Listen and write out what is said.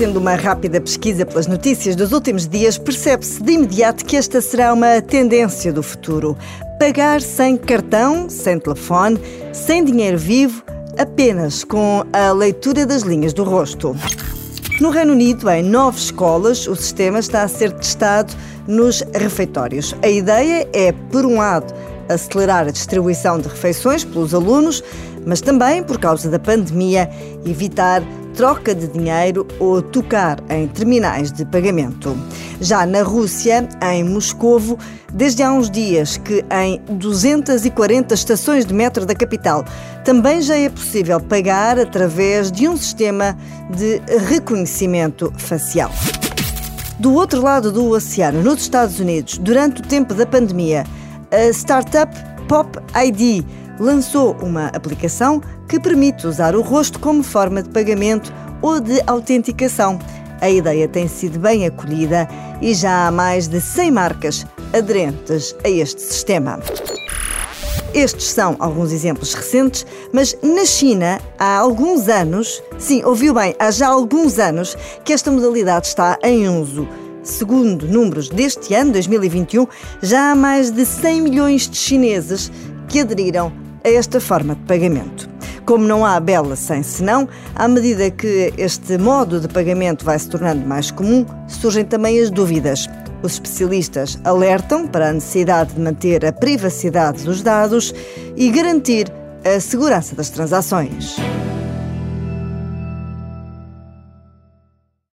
Fazendo uma rápida pesquisa pelas notícias dos últimos dias, percebe-se de imediato que esta será uma tendência do futuro. Pagar sem cartão, sem telefone, sem dinheiro vivo, apenas com a leitura das linhas do rosto. No Reino Unido, em nove escolas, o sistema está a ser testado nos refeitórios. A ideia é, por um lado, acelerar a distribuição de refeições pelos alunos, mas também, por causa da pandemia, evitar troca de dinheiro ou tocar em terminais de pagamento. Já na Rússia, em Moscovo, desde há uns dias que em 240 estações de metro da capital também já é possível pagar através de um sistema de reconhecimento facial. Do outro lado do oceano, nos Estados Unidos, durante o tempo da pandemia, a startup Pop ID lançou uma aplicação que permite usar o rosto como forma de pagamento ou de autenticação. A ideia tem sido bem acolhida e já há mais de 100 marcas aderentes a este sistema. Estes são alguns exemplos recentes, mas na China há alguns anos, sim, ouviu bem, há já alguns anos que esta modalidade está em uso. Segundo números deste ano, 2021, já há mais de 100 milhões de chineses que aderiram a esta forma de pagamento. Como não há bela sem senão, à medida que este modo de pagamento vai se tornando mais comum, surgem também as dúvidas. Os especialistas alertam para a necessidade de manter a privacidade dos dados e garantir a segurança das transações.